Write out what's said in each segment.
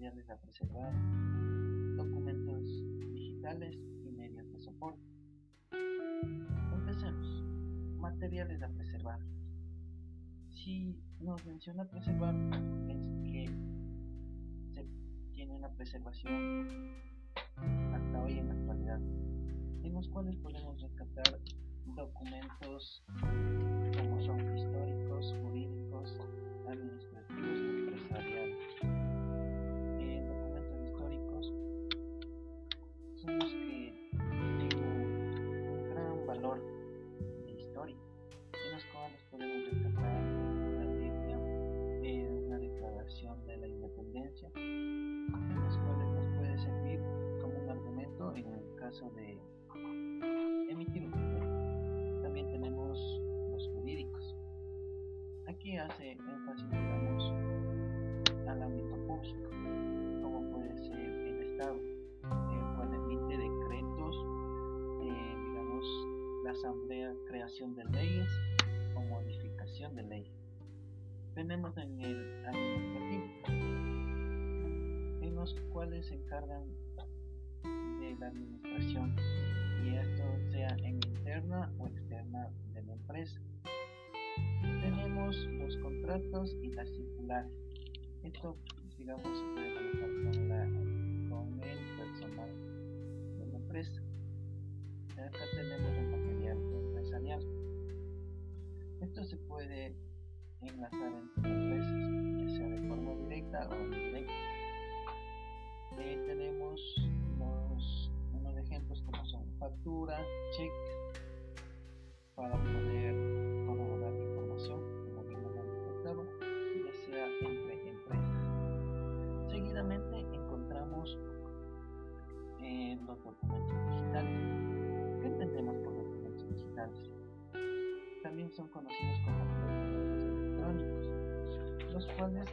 materiales a preservar, documentos digitales y medios de soporte. Empecemos. Materiales a preservar. Si nos menciona preservar, es que se tiene una preservación hasta hoy en la actualidad, en los cuales podemos rescatar documentos como son históricos, de emitir un También tenemos los jurídicos. Aquí hace énfasis, digamos, al ámbito público, como puede ser el Estado, el cual emite decretos, eh, digamos, la asamblea, creación de leyes o modificación de leyes. Tenemos en el administrativo, en los cuales se encargan la administración y esto sea en interna o externa de la empresa. Tenemos los contratos y las circulares. Esto, digamos, puede con, la, con el personal de la empresa. Acá tenemos el material empresarial. Esto se puede enlazar entre empresas, ya sea de forma directa o indirecta. Son factura, cheque, para poder corroborar la información, como bien lo manifestaba, ya sea entre empresas. Seguidamente encontramos eh, los documentos digitales. ¿Qué entendemos por documentos digitales? También son conocidos como documentos electrónicos, los cuales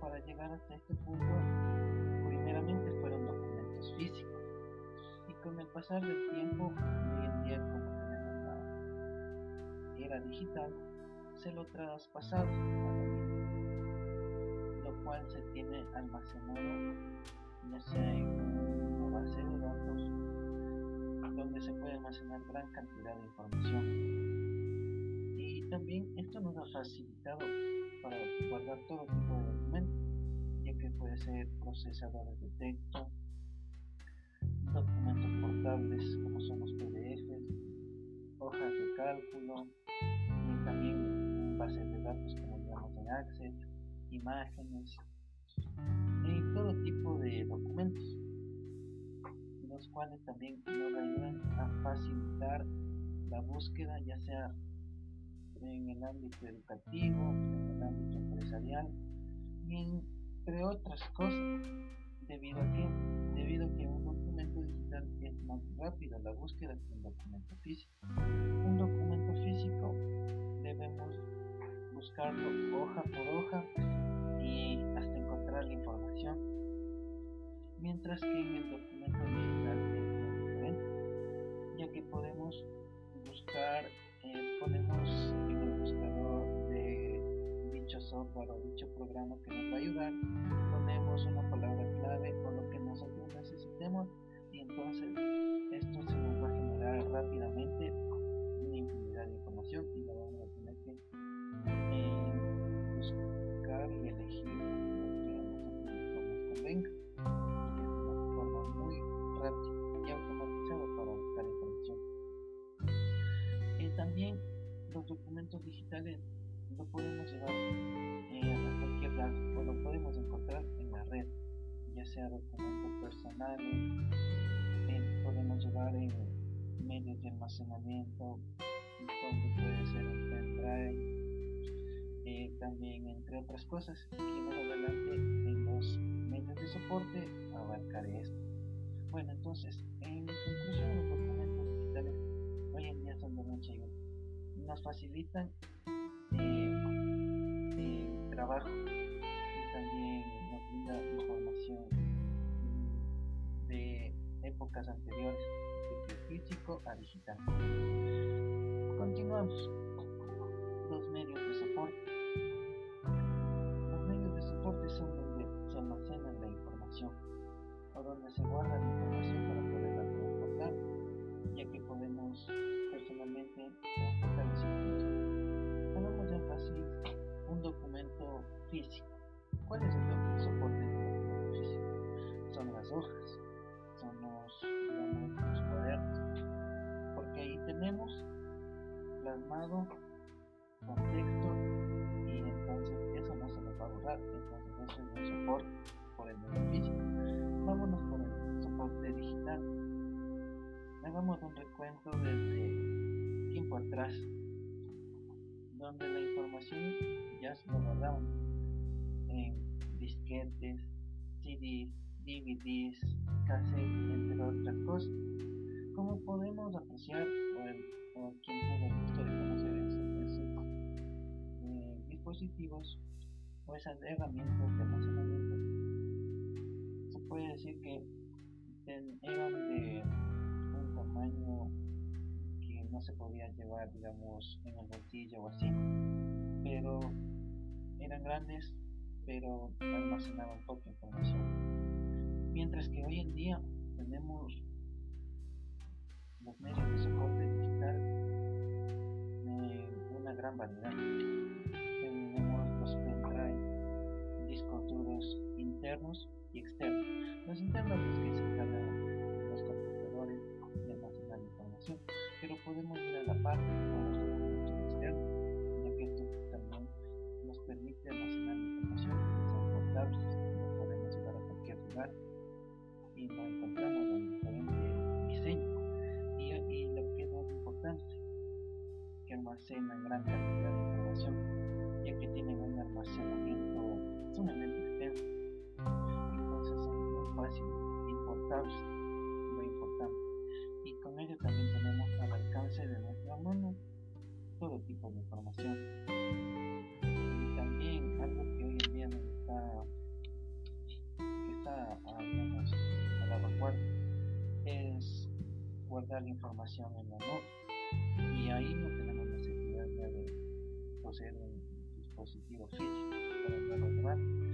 para llegar hasta este punto primeramente fueron documentos físicos con el pasar del tiempo hoy en día como tenemos la era digital se lo traspasado lo cual se tiene almacenado ya sea en una base de datos donde se puede almacenar gran cantidad de información. Y también esto nos ha facilitado para guardar todo tipo de documentos ya que puede ser procesadores de texto documentos como son los PDFs, hojas de cálculo y también bases de datos como digamos en Access, imágenes y todo tipo de documentos, los cuales también nos ayudan a facilitar la búsqueda ya sea en el ámbito educativo, en el ámbito empresarial y entre otras cosas debido a que debido a que un documento digital es más rápido la búsqueda que un documento físico. Un documento físico debemos buscarlo hoja por hoja y hasta encontrar la información, mientras que en el documento digital es diferente, ya que podemos buscar, eh, ponemos en el buscador de dicho software o dicho programa que nos va a ayudar, ponemos una palabra clave o lo que nosotros necesitemos entonces esto se nos va a generar rápidamente una infinidad de información y lo vamos a tener que eh, buscar y elegir lo que nos convenga es una forma muy rápida y automatizada para buscar información. Eh, también los documentos digitales lo podemos llevar eh, a cualquier lado o lo podemos encontrar en la red, ya sea documentos personales, podemos llevar en medios de almacenamiento, donde puede ser un pendrive, eh, también entre otras cosas, que más adelante en los medios de soporte abarcaré esto. Bueno, entonces, en conclusión, los documentos digitales hoy en día son de mucha ayuda. Nos facilitan eh, trabajo y también nos brinda épocas anteriores, de físico a digital. Continuamos. Los medios de soporte. Los medios de soporte son donde se almacena información o donde se guarda la información para poderla transportar, ya que podemos personalmente transportar esa información. Hagamos énfasis un documento físico. ¿Cuál es el plasmado contexto y entonces eso no se nos va a borrar, entonces eso es un soporte por el beneficio. Vámonos por el soporte digital. Hagamos un recuento desde tiempo atrás, donde la información ya se lo en disquetes, CDs, DVDs, cassettes, entre otras cosas. Como podemos apreciar, o esas herramientas de almacenamiento, se puede decir que eran de un tamaño que no se podía llevar, digamos, en el bolsillo o así, pero eran grandes, pero almacenaban poca información. Mientras que hoy en día tenemos los medios de soporte digital de una gran variedad. Y externos. Los internos los que se encargan los computadores de almacenar información, pero podemos ir a la parte con los documentos externos, ya que esto también nos permite almacenar información que son portables, lo podemos llevar a cualquier lugar y lo encontramos en diferente diseño. Y, y lo que es más importante, que almacenan gran cantidad de información, ya que tienen un almacenamiento sumamente muy importante. Y con ello también tenemos al alcance de nuestra mano todo tipo de información. Y también algo que hoy en día nos está, está a, la vanguardia es guardar la información en la nube. Y ahí no tenemos necesidad de poseer un dispositivo físico para poderlo llevar.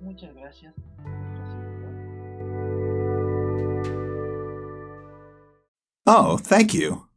Muchas gracias. Oh, thank you.